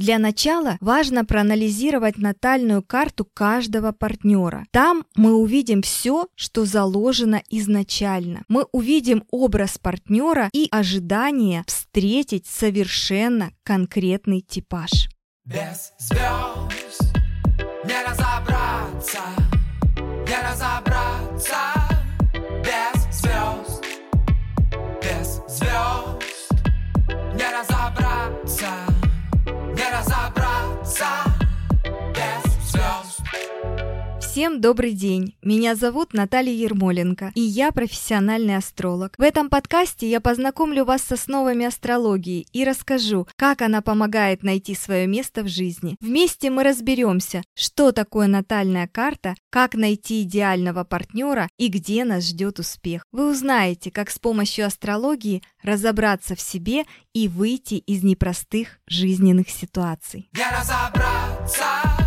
Для начала важно проанализировать натальную карту каждого партнера. Там мы увидим все, что заложено изначально. Мы увидим образ партнера и ожидание встретить совершенно конкретный типаж. Без звезд не разобраться, не разобраться. Без звезд, без звезд не разобраться разобраться. Всем добрый день! Меня зовут Наталья Ермоленко, и я профессиональный астролог. В этом подкасте я познакомлю вас с основами астрологии и расскажу, как она помогает найти свое место в жизни. Вместе мы разберемся, что такое натальная карта, как найти идеального партнера и где нас ждет успех. Вы узнаете, как с помощью астрологии разобраться в себе и выйти из непростых жизненных ситуаций. Я разобраться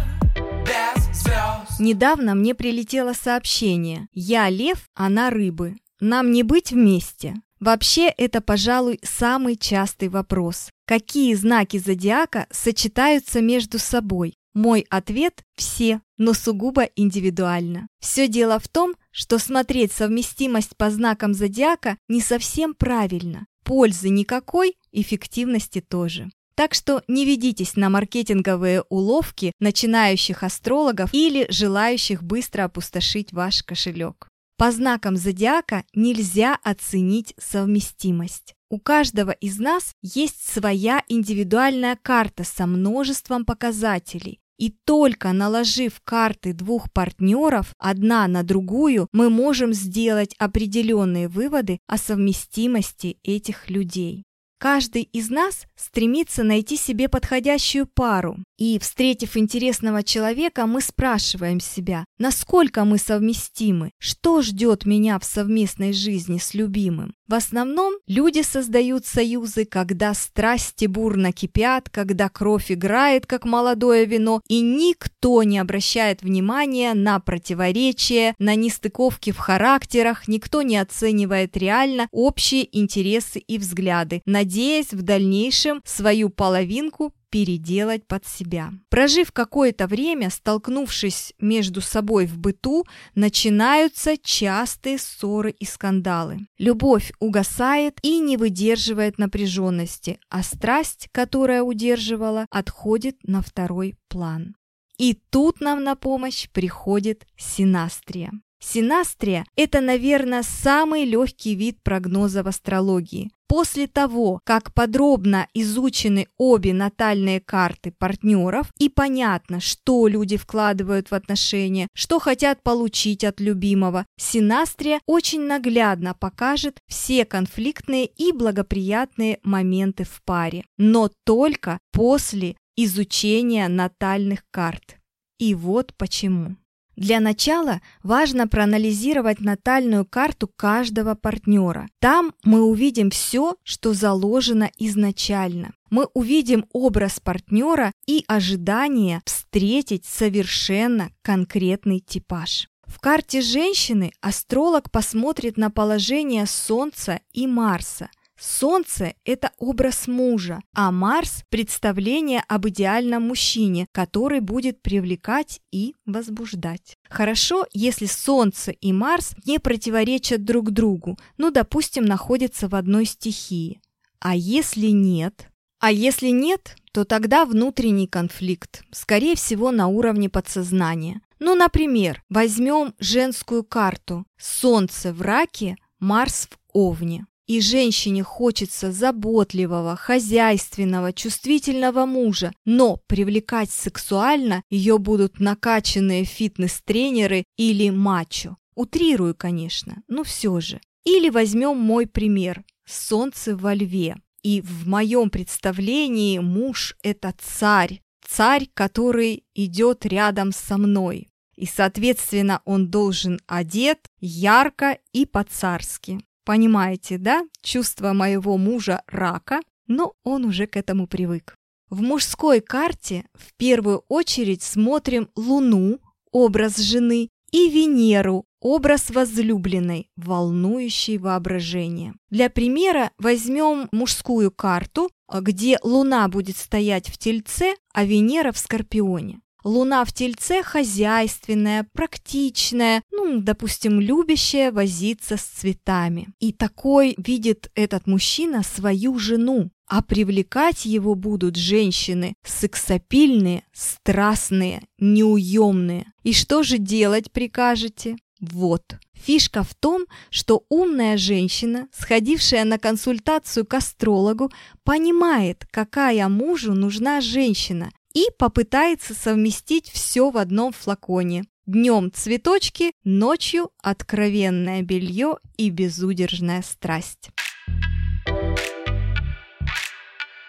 Недавно мне прилетело сообщение «Я лев, она рыбы. Нам не быть вместе». Вообще, это, пожалуй, самый частый вопрос. Какие знаки зодиака сочетаются между собой? Мой ответ – все, но сугубо индивидуально. Все дело в том, что смотреть совместимость по знакам зодиака не совсем правильно. Пользы никакой, эффективности тоже. Так что не ведитесь на маркетинговые уловки начинающих астрологов или желающих быстро опустошить ваш кошелек. По знакам зодиака нельзя оценить совместимость. У каждого из нас есть своя индивидуальная карта со множеством показателей. И только наложив карты двух партнеров одна на другую, мы можем сделать определенные выводы о совместимости этих людей. Каждый из нас стремится найти себе подходящую пару. И, встретив интересного человека, мы спрашиваем себя, насколько мы совместимы, что ждет меня в совместной жизни с любимым. В основном люди создают союзы, когда страсти бурно кипят, когда кровь играет, как молодое вино, и никто не обращает внимания на противоречия, на нестыковки в характерах, никто не оценивает реально общие интересы и взгляды, надеясь в дальнейшем свою половинку переделать под себя. Прожив какое-то время, столкнувшись между собой в быту, начинаются частые ссоры и скандалы. Любовь угасает и не выдерживает напряженности, а страсть, которая удерживала, отходит на второй план. И тут нам на помощь приходит синастрия. Синастрия – это, наверное, самый легкий вид прогноза в астрологии. После того, как подробно изучены обе натальные карты партнеров и понятно, что люди вкладывают в отношения, что хотят получить от любимого, Синастрия очень наглядно покажет все конфликтные и благоприятные моменты в паре, но только после изучения натальных карт. И вот почему. Для начала важно проанализировать натальную карту каждого партнера. Там мы увидим все, что заложено изначально. Мы увидим образ партнера и ожидание встретить совершенно конкретный типаж. В карте женщины астролог посмотрит на положение Солнца и Марса – Солнце – это образ мужа, а Марс – представление об идеальном мужчине, который будет привлекать и возбуждать. Хорошо, если Солнце и Марс не противоречат друг другу, ну, допустим, находятся в одной стихии. А если нет? А если нет, то тогда внутренний конфликт, скорее всего, на уровне подсознания. Ну, например, возьмем женскую карту. Солнце в раке, Марс в овне. И женщине хочется заботливого, хозяйственного, чувствительного мужа, но привлекать сексуально ее будут накачанные фитнес-тренеры или мачо. Утрирую, конечно, но все же. Или возьмем мой пример – солнце во льве. И в моем представлении муж – это царь, царь, который идет рядом со мной. И, соответственно, он должен одет ярко и по-царски. Понимаете, да? Чувство моего мужа рака, но он уже к этому привык. В мужской карте в первую очередь смотрим Луну, образ жены, и Венеру, Образ возлюбленной, волнующий воображение. Для примера возьмем мужскую карту, где Луна будет стоять в Тельце, а Венера в Скорпионе. Луна в Тельце хозяйственная, практичная, ну, допустим, любящая возиться с цветами. И такой видит этот мужчина свою жену, а привлекать его будут женщины сексапильные, страстные, неуемные. И что же делать прикажете? Вот. Фишка в том, что умная женщина, сходившая на консультацию к астрологу, понимает, какая мужу нужна женщина, и попытается совместить все в одном флаконе. Днем цветочки, ночью откровенное белье и безудержная страсть.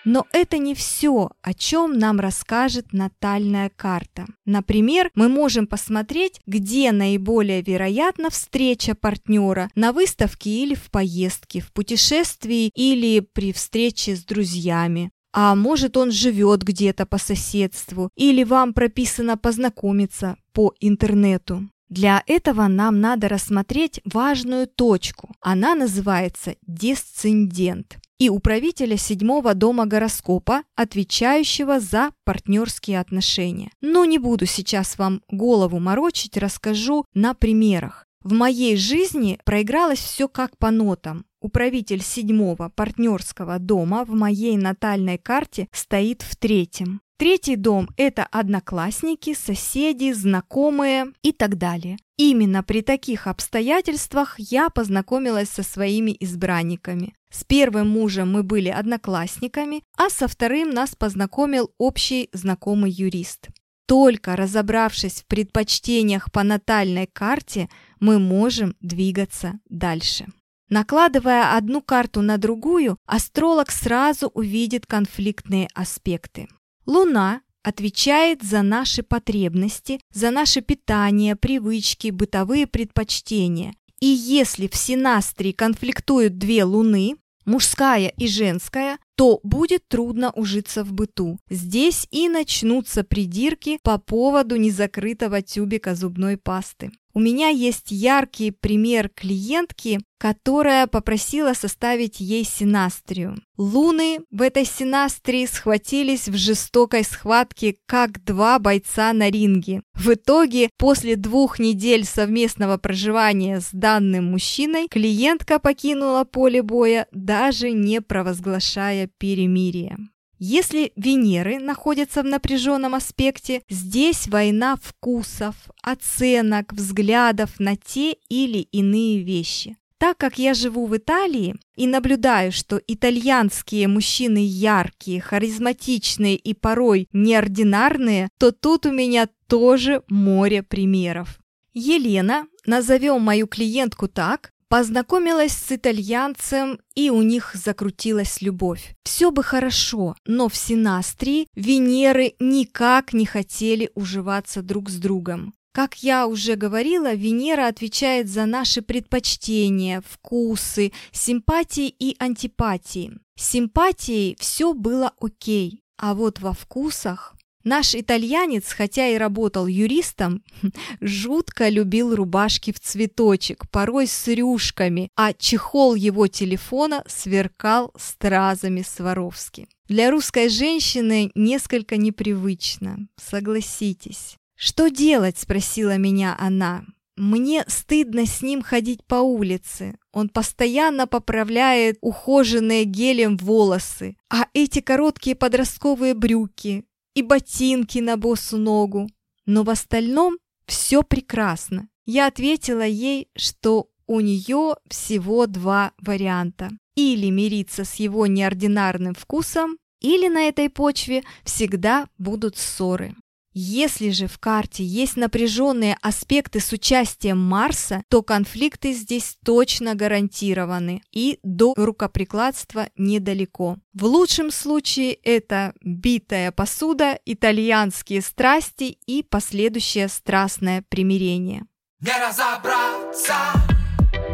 Но это не все, о чем нам расскажет натальная карта. Например, мы можем посмотреть, где наиболее вероятна встреча партнера на выставке или в поездке, в путешествии или при встрече с друзьями. А может, он живет где-то по соседству, или вам прописано познакомиться по интернету. Для этого нам надо рассмотреть важную точку. Она называется десцендент и управителя седьмого дома гороскопа, отвечающего за партнерские отношения. Но не буду сейчас вам голову морочить, расскажу на примерах. В моей жизни проигралось все как по нотам. Управитель седьмого партнерского дома в моей натальной карте стоит в третьем. Третий дом – это одноклассники, соседи, знакомые и так далее. Именно при таких обстоятельствах я познакомилась со своими избранниками. С первым мужем мы были одноклассниками, а со вторым нас познакомил общий знакомый юрист. Только разобравшись в предпочтениях по натальной карте, мы можем двигаться дальше. Накладывая одну карту на другую, астролог сразу увидит конфликтные аспекты. Луна отвечает за наши потребности, за наше питание, привычки, бытовые предпочтения. И если в синастрии конфликтуют две луны, мужская и женская, то будет трудно ужиться в быту. Здесь и начнутся придирки по поводу незакрытого тюбика зубной пасты. У меня есть яркий пример клиентки, которая попросила составить ей синастрию. Луны в этой синастрии схватились в жестокой схватке, как два бойца на ринге. В итоге, после двух недель совместного проживания с данным мужчиной, клиентка покинула поле боя, даже не провозглашая перемирие. Если Венеры находятся в напряженном аспекте, здесь война вкусов, оценок, взглядов на те или иные вещи. Так как я живу в Италии и наблюдаю, что итальянские мужчины яркие, харизматичные и порой неординарные, то тут у меня тоже море примеров. Елена, назовем мою клиентку так, Познакомилась с итальянцем, и у них закрутилась любовь. Все бы хорошо, но в Синастрии Венеры никак не хотели уживаться друг с другом. Как я уже говорила, Венера отвечает за наши предпочтения, вкусы, симпатии и антипатии. С симпатией все было окей, а вот во вкусах Наш итальянец, хотя и работал юристом, жутко любил рубашки в цветочек, порой с рюшками, а чехол его телефона сверкал стразами Сваровски. Для русской женщины несколько непривычно, согласитесь. «Что делать?» – спросила меня она. Мне стыдно с ним ходить по улице. Он постоянно поправляет ухоженные гелем волосы. А эти короткие подростковые брюки, и ботинки на босу ногу. Но в остальном все прекрасно. Я ответила ей, что у нее всего два варианта. Или мириться с его неординарным вкусом, или на этой почве всегда будут ссоры. Если же в карте есть напряженные аспекты с участием Марса, то конфликты здесь точно гарантированы и до рукоприкладства недалеко. В лучшем случае это битая посуда, итальянские страсти и последующее страстное примирение. Не разобраться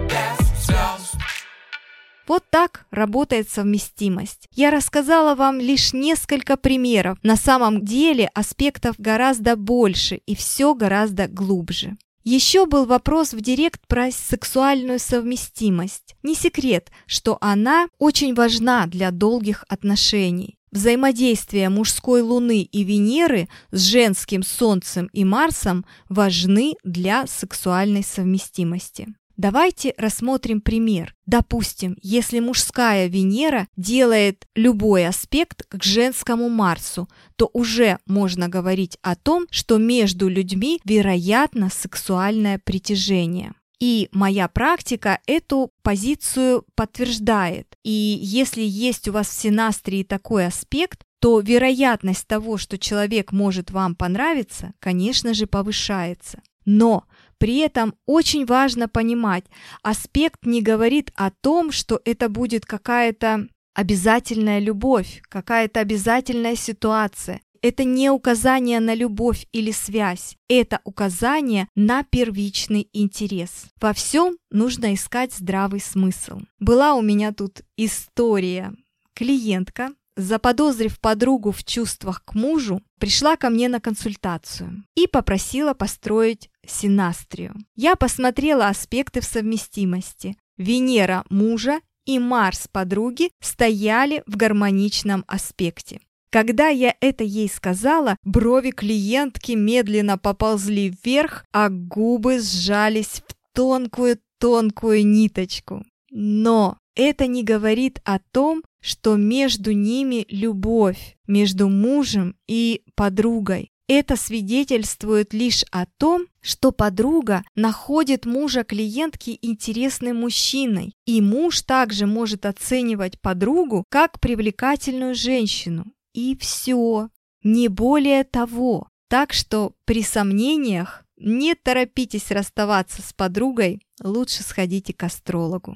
без слез. Вот так работает совместимость. Я рассказала вам лишь несколько примеров. На самом деле аспектов гораздо больше и все гораздо глубже. Еще был вопрос в директ про сексуальную совместимость. Не секрет, что она очень важна для долгих отношений. Взаимодействие мужской Луны и Венеры с женским Солнцем и Марсом важны для сексуальной совместимости. Давайте рассмотрим пример. Допустим, если мужская Венера делает любой аспект к женскому Марсу, то уже можно говорить о том, что между людьми вероятно сексуальное притяжение. И моя практика эту позицию подтверждает. И если есть у вас в синастрии такой аспект, то вероятность того, что человек может вам понравиться, конечно же, повышается. Но при этом очень важно понимать, аспект не говорит о том, что это будет какая-то обязательная любовь, какая-то обязательная ситуация. Это не указание на любовь или связь, это указание на первичный интерес. Во всем нужно искать здравый смысл. Была у меня тут история. Клиентка, заподозрив подругу в чувствах к мужу, пришла ко мне на консультацию и попросила построить синастрию. Я посмотрела аспекты в совместимости. Венера мужа и Марс подруги стояли в гармоничном аспекте. Когда я это ей сказала, брови клиентки медленно поползли вверх, а губы сжались в тонкую-тонкую ниточку. Но это не говорит о том, что между ними любовь, между мужем и подругой. Это свидетельствует лишь о том, что подруга находит мужа клиентки интересным мужчиной, и муж также может оценивать подругу как привлекательную женщину. И все, не более того. Так что при сомнениях не торопитесь расставаться с подругой, лучше сходите к астрологу.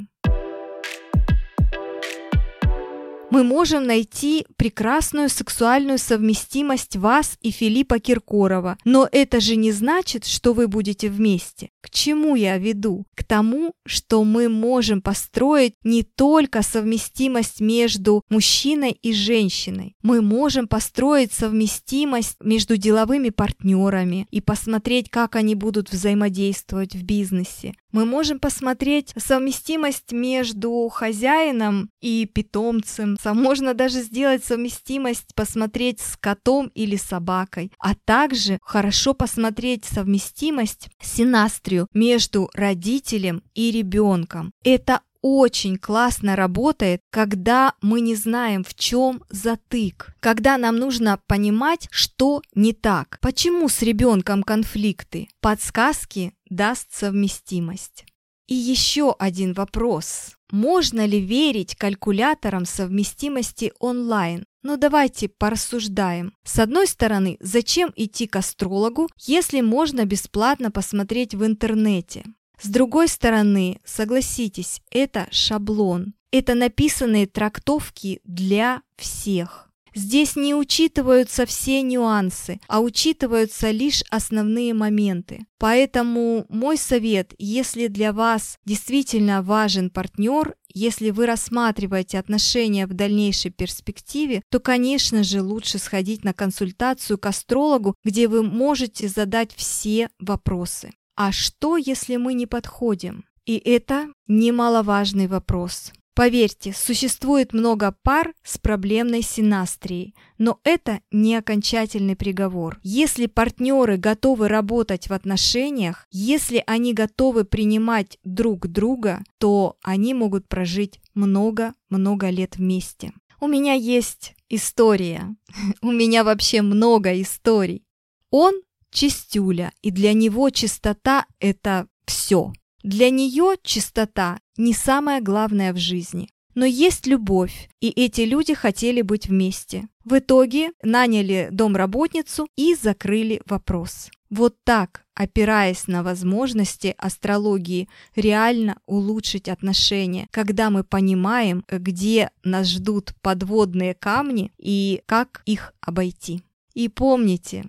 Мы можем найти прекрасную сексуальную совместимость вас и Филиппа Киркорова, но это же не значит, что вы будете вместе. К чему я веду? К тому, что мы можем построить не только совместимость между мужчиной и женщиной. Мы можем построить совместимость между деловыми партнерами и посмотреть, как они будут взаимодействовать в бизнесе. Мы можем посмотреть совместимость между хозяином и питомцем, можно даже сделать совместимость, посмотреть с котом или собакой, а также хорошо посмотреть совместимость синастрию между родителем и ребенком. Это очень классно работает, когда мы не знаем, в чем затык, когда нам нужно понимать, что не так, почему с ребенком конфликты. Подсказки даст совместимость. И еще один вопрос. Можно ли верить калькуляторам совместимости онлайн? Ну давайте порассуждаем. С одной стороны, зачем идти к астрологу, если можно бесплатно посмотреть в интернете? С другой стороны, согласитесь, это шаблон. Это написанные трактовки для всех. Здесь не учитываются все нюансы, а учитываются лишь основные моменты. Поэтому мой совет, если для вас действительно важен партнер, если вы рассматриваете отношения в дальнейшей перспективе, то, конечно же, лучше сходить на консультацию к астрологу, где вы можете задать все вопросы. А что, если мы не подходим? И это немаловажный вопрос. Поверьте, существует много пар с проблемной синастрией, но это не окончательный приговор. Если партнеры готовы работать в отношениях, если они готовы принимать друг друга, то они могут прожить много-много лет вместе. У меня есть история. У меня вообще много историй. Он чистюля, и для него чистота – это все. Для нее чистота не самое главное в жизни. Но есть любовь, и эти люди хотели быть вместе. В итоге наняли домработницу и закрыли вопрос. Вот так, опираясь на возможности астрологии, реально улучшить отношения, когда мы понимаем, где нас ждут подводные камни и как их обойти. И помните,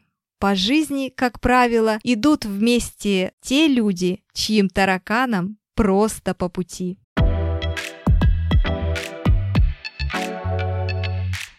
по жизни, как правило, идут вместе те люди, чьим тараканам просто по пути.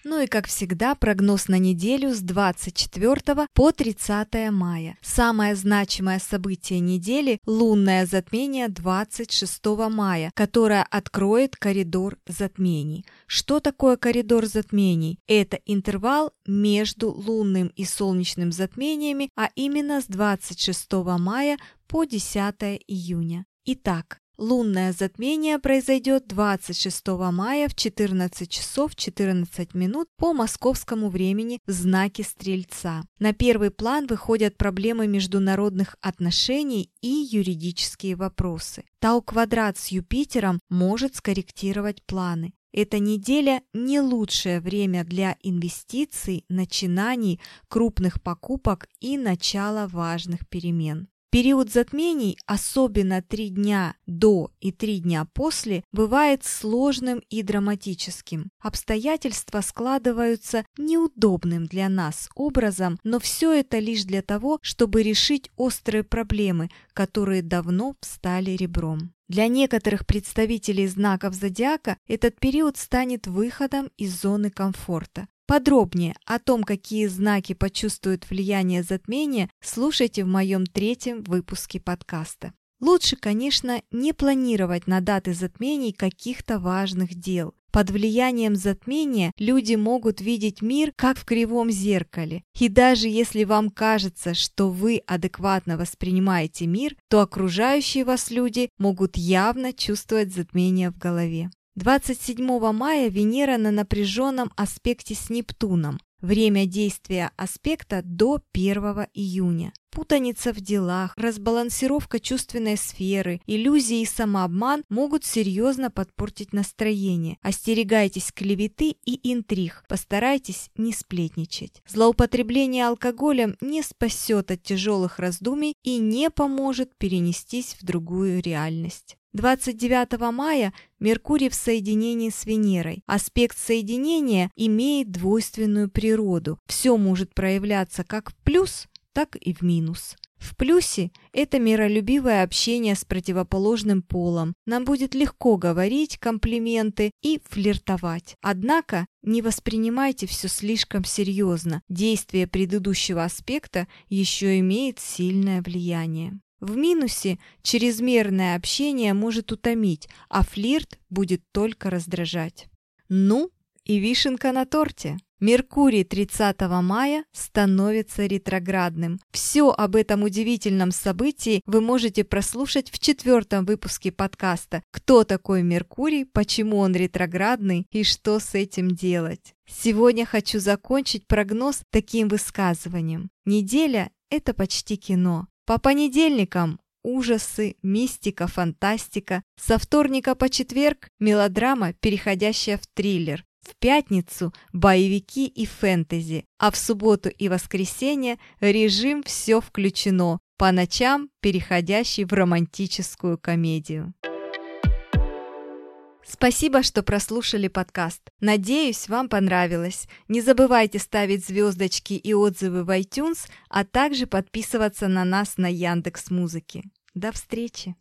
Ну и как всегда прогноз на неделю с 24 по 30 мая. Самое значимое событие недели – лунное затмение 26 мая, которое откроет коридор затмений. Что такое коридор затмений? Это интервал между лунным и солнечным затмениями, а именно с 26 мая по 10 июня. Итак, Лунное затмение произойдет 26 мая в 14 часов 14 минут по московскому времени в знаке Стрельца. На первый план выходят проблемы международных отношений и юридические вопросы. Тау-квадрат с Юпитером может скорректировать планы. Эта неделя не лучшее время для инвестиций, начинаний, крупных покупок и начала важных перемен. Период затмений, особенно три дня до и три дня после, бывает сложным и драматическим. Обстоятельства складываются неудобным для нас образом, но все это лишь для того, чтобы решить острые проблемы, которые давно встали ребром. Для некоторых представителей знаков зодиака этот период станет выходом из зоны комфорта. Подробнее о том, какие знаки почувствуют влияние затмения, слушайте в моем третьем выпуске подкаста. Лучше, конечно, не планировать на даты затмений каких-то важных дел. Под влиянием затмения люди могут видеть мир как в кривом зеркале. И даже если вам кажется, что вы адекватно воспринимаете мир, то окружающие вас люди могут явно чувствовать затмение в голове. 27 мая Венера на напряженном аспекте с Нептуном. Время действия аспекта до 1 июня. Путаница в делах, разбалансировка чувственной сферы, иллюзии и самообман могут серьезно подпортить настроение. Остерегайтесь клеветы и интриг, постарайтесь не сплетничать. Злоупотребление алкоголем не спасет от тяжелых раздумий и не поможет перенестись в другую реальность. 29 мая Меркурий в соединении с Венерой. Аспект соединения имеет двойственную природу. Все может проявляться как в плюс, так и в минус. В плюсе это миролюбивое общение с противоположным полом. Нам будет легко говорить комплименты и флиртовать. Однако не воспринимайте все слишком серьезно. Действие предыдущего аспекта еще имеет сильное влияние. В минусе чрезмерное общение может утомить, а флирт будет только раздражать. Ну и вишенка на торте. Меркурий 30 мая становится ретроградным. Все об этом удивительном событии вы можете прослушать в четвертом выпуске подкаста «Кто такой Меркурий?», «Почему он ретроградный?» и «Что с этим делать?». Сегодня хочу закончить прогноз таким высказыванием. Неделя – это почти кино. По понедельникам ужасы, мистика, фантастика. Со вторника по четверг мелодрама, переходящая в триллер. В пятницу боевики и фэнтези, а в субботу и воскресенье режим «Все включено», по ночам переходящий в романтическую комедию. Спасибо, что прослушали подкаст. Надеюсь, вам понравилось. Не забывайте ставить звездочки и отзывы в iTunes, а также подписываться на нас на Яндекс Музыки. До встречи!